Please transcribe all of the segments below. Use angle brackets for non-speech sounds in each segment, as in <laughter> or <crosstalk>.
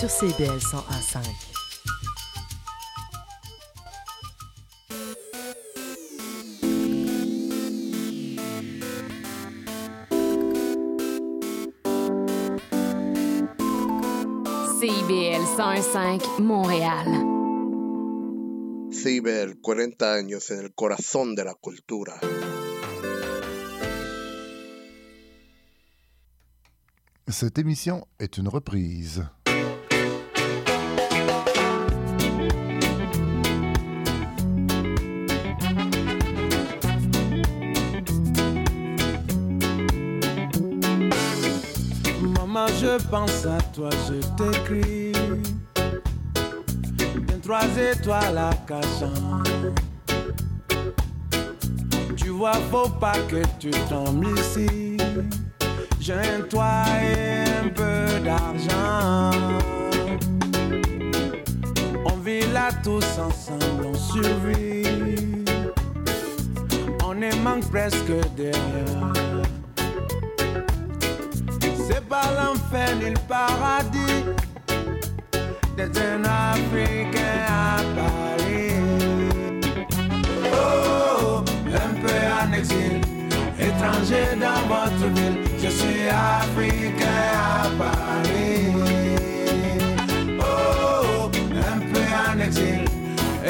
sur CBL 101.5. CIBL 101.5 Montréal. CIBL, 40 años en el corazón de la cultura. Cette émission est une reprise. Je pense à toi, je t'écris. Bien trois étoiles à cachant. Tu vois, faut pas que tu tombes ici. J'ai un toit et un peu d'argent. On vit là tous ensemble, on survit. On est manque presque de rien. C'est pas l'enfer ni le paradis d'être un Africain à Paris. Oh, un peu en exil, étranger dans votre ville. Je suis Africain à Paris. Oh, un peu en exil,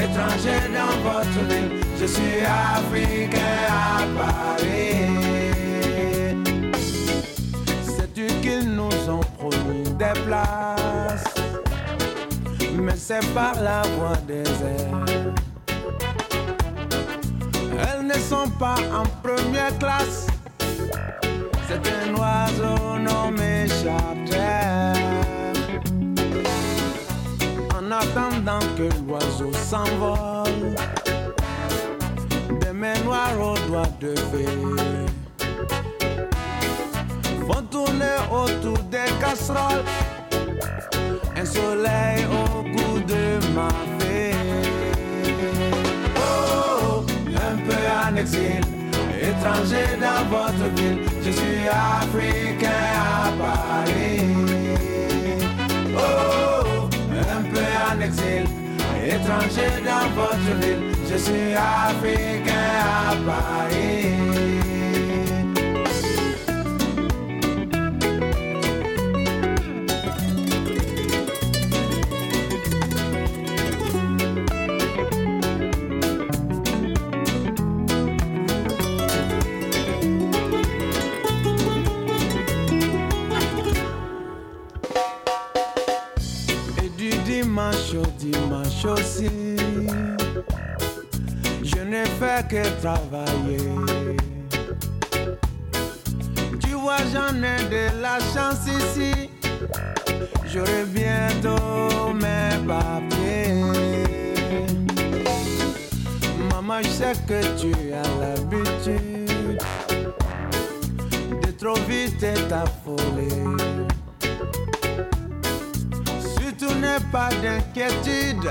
étranger dans votre ville. Je suis Africain à Paris. Qu'ils nous ont promis des places? Mais c'est par la voie des airs. Elles ne sont pas en première classe. C'est un oiseau nommé charter. En attendant que l'oiseau s'envole, des mains noires aux doigts de fée autour des casseroles un soleil au goût de ma fée. Oh, un peu en exil, étranger dans votre ville, je suis africain à Paris. Oh, un peu en exil, étranger dans votre ville, je suis africain à Paris. Je ne fais que travailler. Tu vois, j'en ai de la chance ici. J'aurai bientôt mes papiers. Maman, je sais que tu as l'habitude de trop vite t'affoler. Surtout n'aie pas d'inquiétude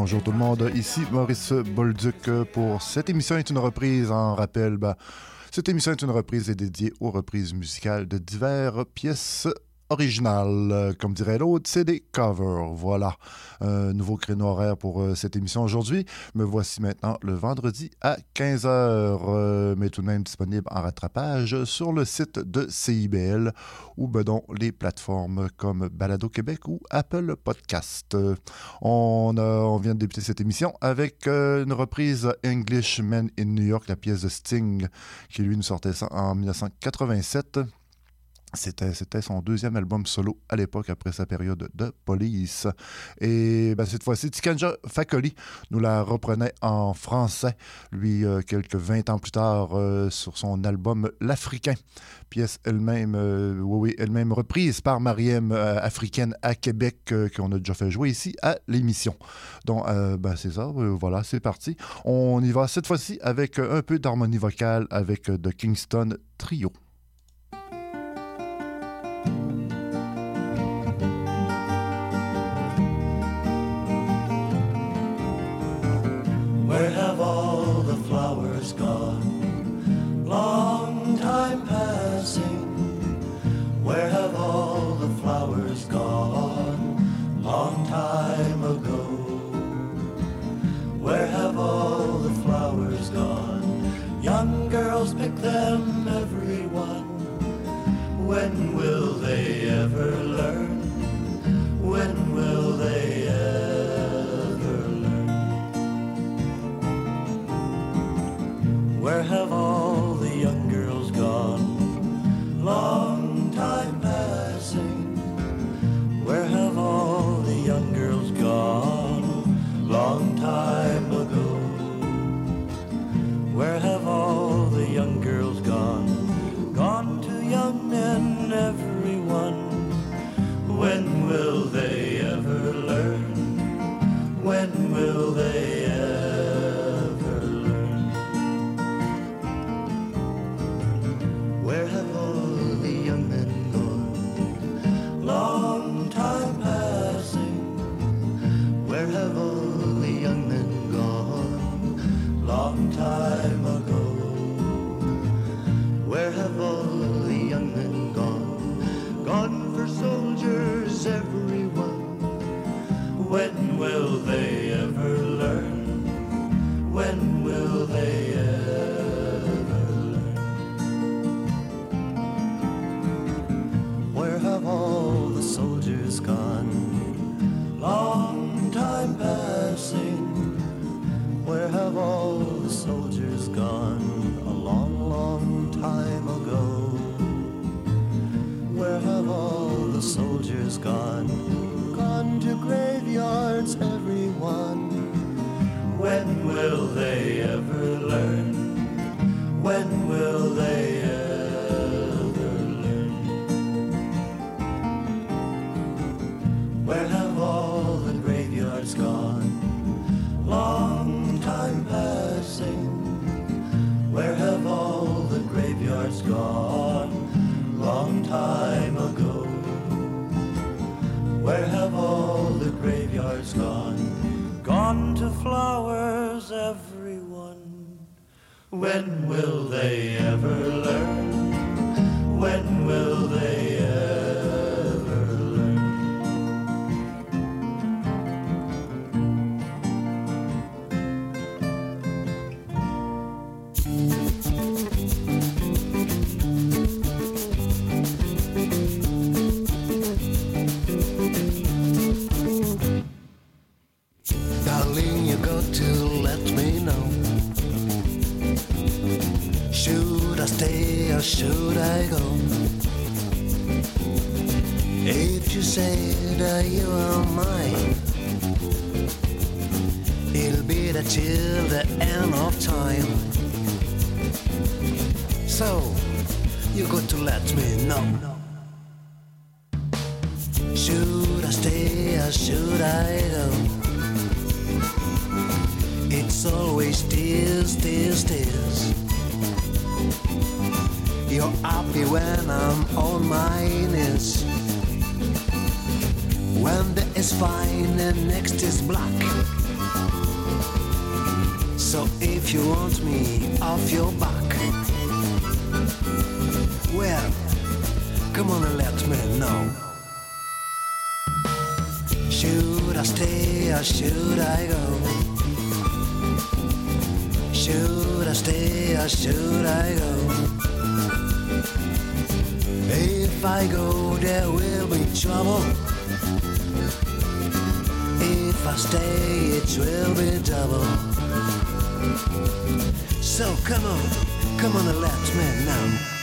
Bonjour tout le monde, ici Maurice Bolduc pour cette émission est une reprise en rappel. ben, cette émission est une reprise et dédiée aux reprises musicales de diverses pièces originales. Euh, Comme dirait l'autre, c'est des covers. Voilà. Un nouveau créneau horaire pour euh, cette émission aujourd'hui. Me voici maintenant le vendredi à 15h, euh, mais tout de même disponible en rattrapage sur le site de CIBL ou ben donc les plateformes comme Balado Québec ou Apple Podcast. On, vient de débuter cette émission avec une reprise Englishman in New York, la pièce de Sting, qui lui nous sortait en 1987. C'était, son deuxième album solo à l'époque, après sa période de police. Et ben, cette fois-ci, Tikanja Fakoli nous la reprenait en français, lui, euh, quelques 20 ans plus tard, euh, sur son album L'Africain. Pièce elle-même, euh, oui, elle-même reprise par Mariem Africaine à Québec, qu'on a déjà fait jouer ici à l'émission. Donc, ben, c'est ça, voilà, c'est parti. On y va cette fois-ci avec un peu d'harmonie vocale avec The Kingston Trio. Where have all the young men gone? Long time Where have all the graveyards gone? Long time passing. Where have all the graveyards gone? Long time ago. Where have all the graveyards gone? Gone to flowers, everyone. When will they ever learn? You say that you are mine, it'll be the till the end of time. So, you got to let me know. Should I stay or should I go? It's always tears, tears, tears. You're happy when I'm on my knees. When is fine and next is black. So if you want me off your back, well, come on and let me know. Should I stay or should I go? Should I stay or should I go? If I go, there will be trouble. If I stay, it will be double. So come on, come on and let me know.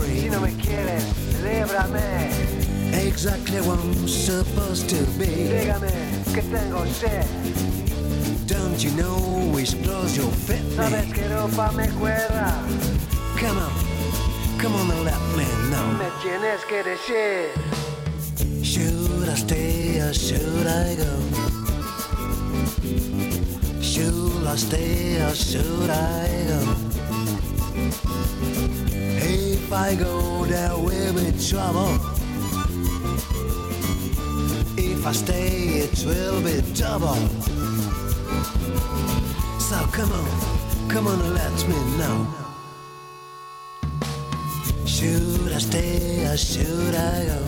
Free. Si no me quieres, líbrame. Exactly what I'm supposed to be. Dígame que tengo sed. Don't you know which clothes you fit Sabes me? que ropa me cuerda. Come on, come on and let me know. Me tienes que decir. Should I stay or should I go? Should I stay or should I go? If I go, there will be trouble. If I stay, it will be double. So come on, come on and let me know. Should I stay or should I go?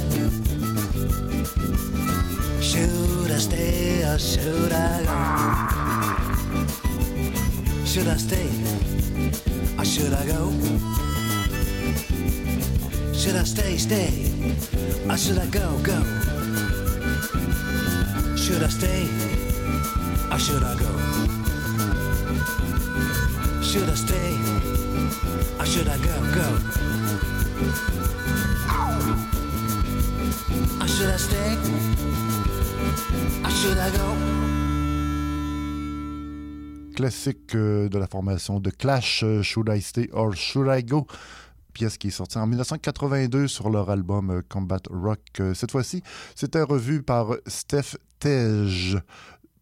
Should I stay or should I go? Should I stay or should I go? Should I stay, stay? Or should I go, go? Should I stay or should I go? Should I stay or should I go, go? Or should I stay? Or should I go? Classique euh, de la formation de Clash, euh, Should I Stay or Should I Go? Pièce qui est sortie en 1982 sur leur album euh, Combat Rock. Euh, Cette fois-ci, c'était revu par Steph Tej.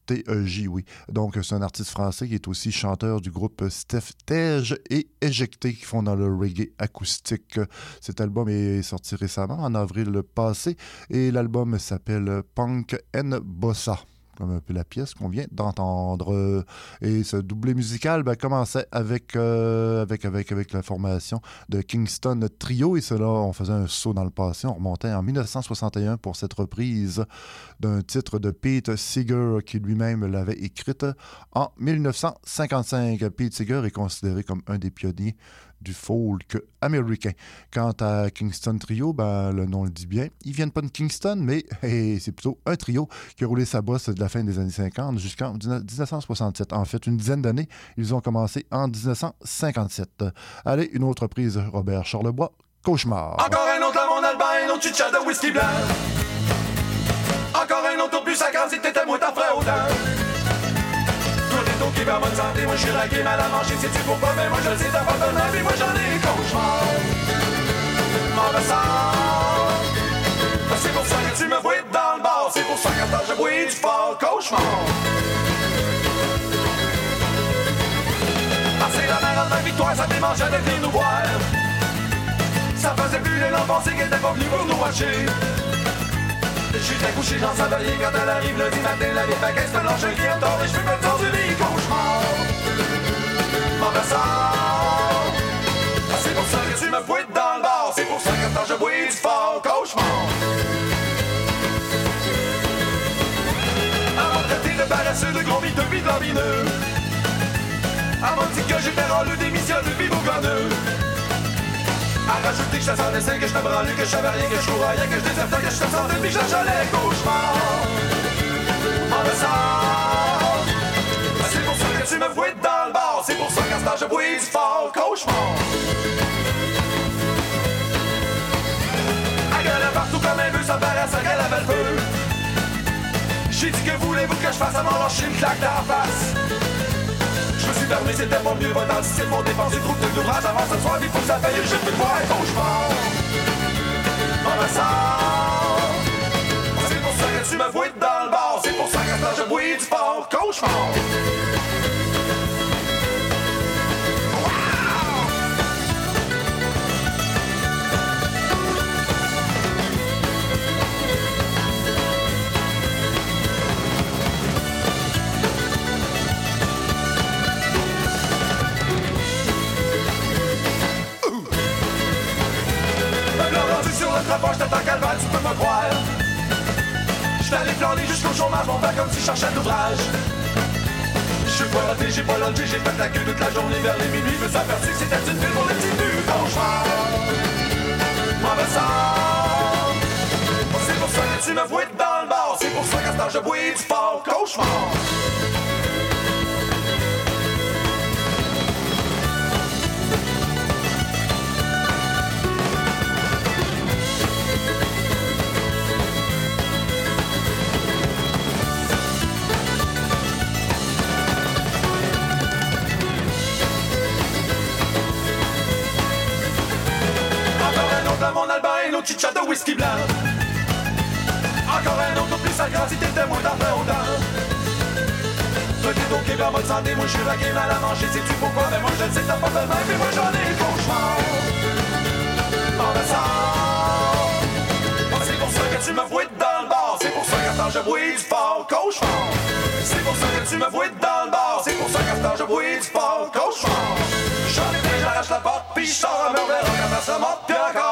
T-E-J, oui. Donc, c'est un artiste français qui est aussi chanteur du groupe Steph Tej et Éjecté qui font dans le reggae acoustique. Cet album est sorti récemment, en avril passé, et l'album s'appelle Punk and Bossa comme un peu la pièce qu'on vient d'entendre. Et ce doublé musical ben, commençait avec, euh, avec, avec, avec la formation de Kingston Trio. Et cela, on faisait un saut dans le passé. On remontait en 1961 pour cette reprise d'un titre de Pete Seeger qui lui-même l'avait écrite en 1955. Pete Seeger est considéré comme un des pionniers du folk américain. Quant à Kingston Trio, ben, le nom le dit bien. Ils viennent pas de Kingston, mais <laughs> c'est plutôt un trio qui a roulé sa bosse de la fin des années 50 jusqu'en 1967. En fait, une dizaine d'années, ils ont commencé en 1957. Allez, une autre prise, Robert Charlebois, Cauchemar. Encore un autre à mon albin, un autre chicha de whisky blanc. Encore un autre au plus sacré si t'étais moi ta frère va bonne santé, moi je suis raqué mal à manger, sais-tu pourquoi? Mais moi je le sais, t'as pas de ma vie, moi j'en ai cauchemar. Mauvais sort. C'est pour ça que tu me vois dans le bar, c'est pour ça je bois du fort cauchemar. La mer en ma victoire, ça démangeait de venir nous. Ça faisait plus de l'an passé qu'elle était pas pour nous. J'étais couché dans sa vallée quand elle arrive le matin, la vieille baguette me lâche qui tort et je peux me faire du lit cauchemar. Mauvais sort. C'est pour ça que tu me fouettes dans le bar, c'est pour ça que quand je bois du fort cauchemar. Avant de de paresseux, de gros pis de lambineux. Avant de dire que j'étais râleux, démissionné pis bougonneux. À rajouter que je te sentais que je te branlais, que je savais rien, que je croyais, que je désertais, que je te sentais, puis que j'allais cauchemar. Sort. C'est pour ça que tu me fouettes dans le bar, c'est pour ça qu'à ce temps je du fort cauchemar. À gueule partout comme un bœuf, ça paraît ça qu'elle avait le feu. J'ai dit que voulez-vous que je fasse à m'enlâcher une claque la face. Je me suis permis, c'était pas mieux, votre dentiste, mon dépenser trop de d'ouvrage avant ce soir, il faut que ça paye, je peux voir un cauchemar. Mauvais sort. C'est pour ça que tu me vois dans le bar, c'est pour ça que je bois du fort, cauchemar. Le trottoir, je t'attends calvaire, tu peux me croire. J'étais allé planer jusqu'au chômage, mon père comme si je cherchais d'ouvrage. Je suis pas raté, j'ai pas longé, j'ai fait la queue toute la journée vers les minuit, me suis aperçu que c'était une ville pour les petits du cauchemar. Mauvais sort. C'est pour ça que tu je bois du fort cauchemar. Blanc. Encore un autre plus à si t'étais moins dans le odeur. Toi t'es au Québec mode santé, moi je suis la game à manger, sais-tu pourquoi? Mais moi je le sais, t'as pas de même, mais moi j'en ai le cauchemar. Dans le. Ah, C'est pour ça que tu me vois dans le bar, c'est pour ça qu'à temps je du fort cauchemar. C'est pour ça que tu me vois dans le bar, c'est pour ça qu'à temps je du fort cauchemar. J'en ai j'arrache la porte, puis je sors à me reverra quand ça monte, puis encore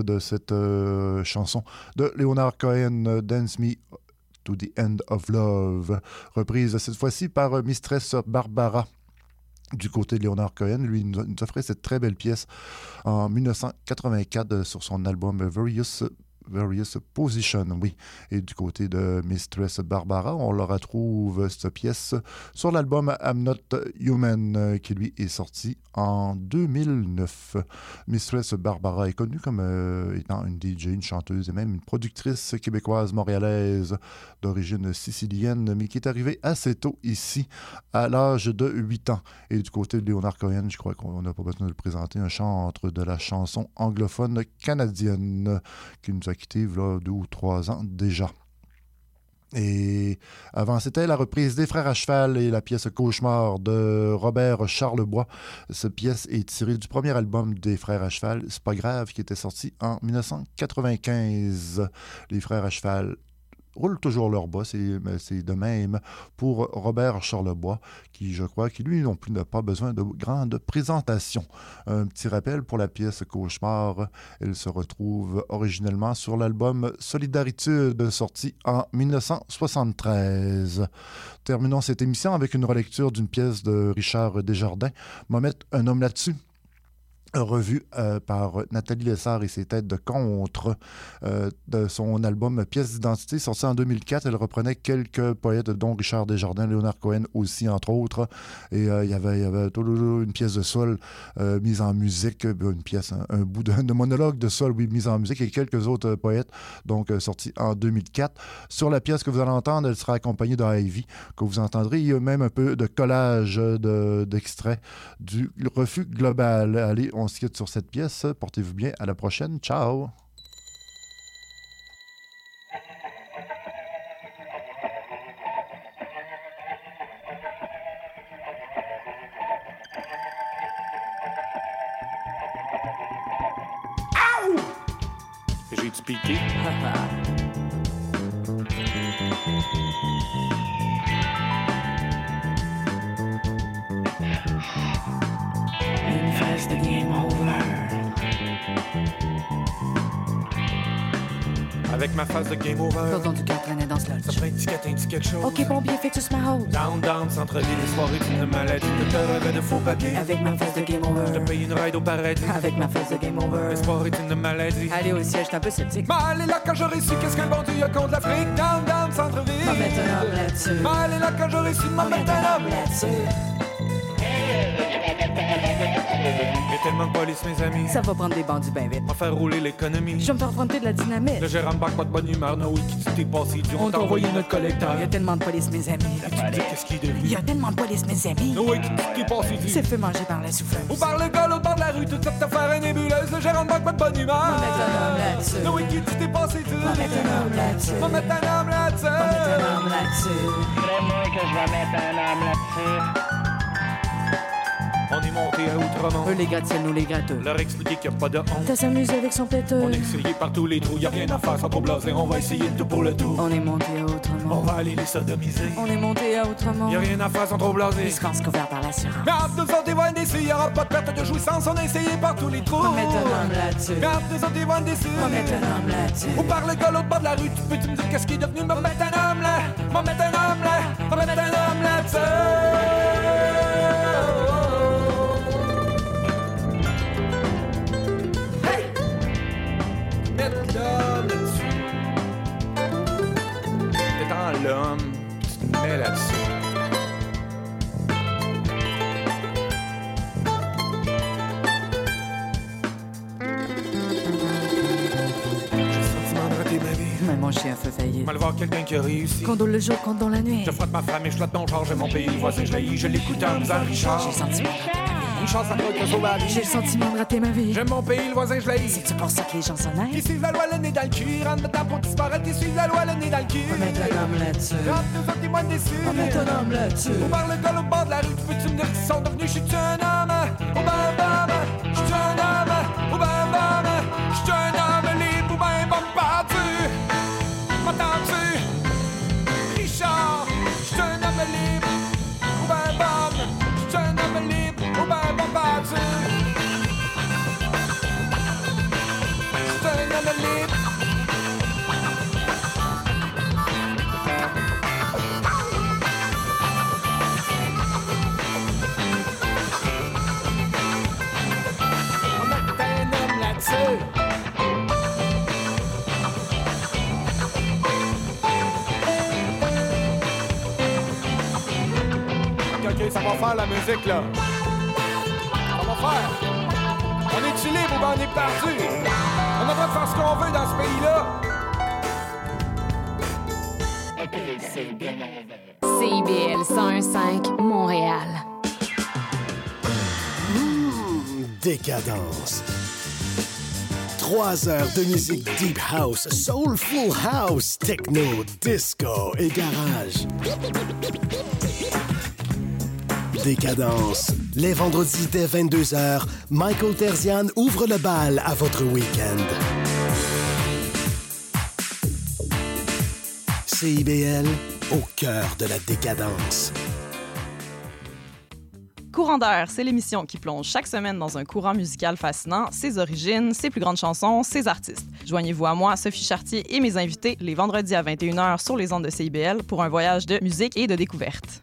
de cette euh, chanson de Leonard Cohen, euh, Dance Me to the End of Love. Reprise cette fois-ci par euh, Mistress Barbara du côté de Leonard Cohen. Lui, nous offrait cette très belle pièce en 1984 euh, sur son album Various Various Position, oui. Et du côté de Mistress Barbara, on la retrouve, cette pièce, sur l'album I'm Not Human, euh, qui lui est sorti en 2009. Mistress Barbara est connue comme euh, étant une DJ, une chanteuse et même une productrice québécoise montréalaise d'origine sicilienne, mais qui est arrivée assez tôt ici, à l'âge de 8 ans. Et du côté de Leonard Cohen, je crois qu'on n'a pas besoin de le présenter, un chantre de la chanson anglophone canadienne qui nous a deux ou trois ans déjà. Et avant, c'était la reprise des Frères à cheval et la pièce Cauchemar de Robert Charlebois. Cette pièce est tirée du premier album des Frères à cheval, C'est pas grave, qui était sorti en 1995. Les Frères à cheval roulent toujours leur bas, c'est c'est de même pour Robert Charlebois, qui, je crois, qui lui non plus n'a pas besoin de grande présentation. Un petit rappel pour la pièce Cauchemar, elle se retrouve originellement sur l'album Solidaritude, sorti en 1973. Terminons cette émission avec une relecture d'une pièce de Richard Desjardins. Mettre un homme là-dessus revue euh, par Nathalie Lessard et ses têtes de contre euh, de son album Pièce d'identité sorti en 2004. Elle reprenait quelques poètes dont Richard Desjardins, Léonard Cohen aussi entre autres. Et euh, il y avait, y avait une pièce de sol mise en musique, une pièce, un, bout de, <laughs> de monologue de sol, oui, mise en musique et quelques autres poètes, donc sorti en 2004. Sur la pièce que vous allez entendre, elle sera accompagnée de Ivy, que vous entendrez. Il y a même un peu de collage de- d'extraits du refus global. Allez, on se quitte sur cette pièce. Portez-vous bien. À la prochaine. Ciao. Centre-ville, les soirées d'une maladie. De te de faux papiers. Avec ma phase de game Je over. te paye une ride au paradis. Avec ma phase de game over. L'espoir est une maladie. Allez au siège, t'es un peu sceptique. Mal est là quand j'aurai su qu'est-ce qu'un bon Dieu contre l'Afrique? Down, down, centre-ville. M'en mettre un homme là-dessus. Mal est là quand j'aurai su m'en mettre un homme. homme là-dessus. Tellement de police, mes amis. Ça va prendre des bandits ben vite. On va faire rouler l'économie. Je vais me faire fronter de la dynamite. Le gérant Bac, pas de bonne humeur. No, oui, qui tu t'es passé du. On t'a envoyé notre collecteur. Il y a tellement de police, mes amis. Tu te dis qu'est-ce qu'il Il devient. y a tellement de police, mes amis. No, oui, qui tu t'es passé du. C'est fait manger par la souffleuse. Ou par le gars, l'autre bord de la rue, toute cette affaire est nébuleuse. Le gérant Bac, pas de bonne humeur. M'en mettre un homme là-dessus. No, oui, qui tu t'es passé du. M'en mettre un homme là-dessus. On va mettre un homme là-dessus. M'en mettre un homme là-dessus. Crois-moi que je vais mettre un homme là-dessus. On est monté à Outremont. Eux, les gratte-ciel, nous, les gratteux. Leur expliquer qu'il n'y a pas de honte. T'as s'amusé avec son péteux. On est essayé par tous les trous, y a rien à faire sans trop blaser. On va essayer de tout pour le tout. On est monté à On Outremont. va aller les sodomiser. On est monté à Outremont. Y a rien à faire sans trop blaser. Dispense couvert par l'assurance. Entre nous autres, ils y aura pas de perte de jouissance. On a essayé par tous les trous. M'en mettre un homme là-dessus. Entre nous autres, ils déçus. M'en mettre un homme là-dessus. Ou par le gars, l'autre bord de la rue, tu peux-tu me dire qu'est-ce qui est devenu? M'en mettre un homme là, m'en mettre un qui réussi. Condole le jour, condole la nuit. Je frotte ma femme et je flotte mon char, j'ai mon pays, le voisin, je l'ai, je l'écoute en faisant Richard. J'ai le sentiment de rater ma vie. Une chance à toi que sauvage. J'ai le sentiment de rater ma vie. J'aime mon pays, le voisin, je l'ai. C'est-tu pour ça que les gens s'en aillent? suivent la loi, le nez dans le cul, rentre dedans pour disparaître. Qui suivent la loi, le nez dans le cul. M'en mettre un homme là-dessus. Rentre nous autres, témoins déçus. M'en mettre un homme là-dessus. Ou par le gars au bord de la rue, tu peux-tu me dire qu'ils sont devenus? J'suis-tu un homme? Là. Ça va faire. On est-tu libre ou ben on est perdu? On a le droit de faire ce qu'on veut dans ce pays-là. CIBL 101.5 Montréal. Décadence. Trois heures de musique deep house, soulful house, techno, disco et garage. Décadence. Les vendredis dès 22h, Michael Terzian ouvre le bal à votre week-end. CIBL, au cœur de la décadence. Courant d'air, c'est l'émission qui plonge chaque semaine dans un courant musical fascinant, ses origines, ses plus grandes chansons, ses artistes. Joignez-vous à moi, Sophie Chartier et mes invités les vendredis à 21h sur les ondes de CIBL pour un voyage de musique et de découverte.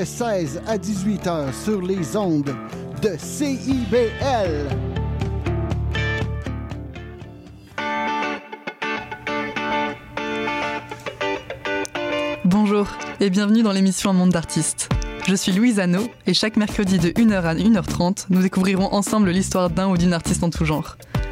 de 16 à 18 h sur les ondes de CIBL. Bonjour et bienvenue dans l'émission Un monde d'artistes. Je suis Louise Anneau et chaque mercredi de 1h à 1h30, nous découvrirons ensemble l'histoire d'un ou d'une artiste en tout genre.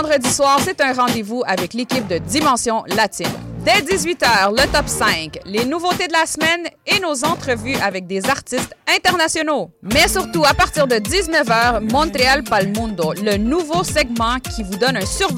Vendredis soirs, c'est un rendez-vous avec l'équipe de Dimension Latine. Dès 18h, le top 5, les nouveautés de la semaine et nos entrevues avec des artistes internationaux. Mais surtout, à partir de 19h, Montréal Palmundo, le nouveau segment qui vous donne un survol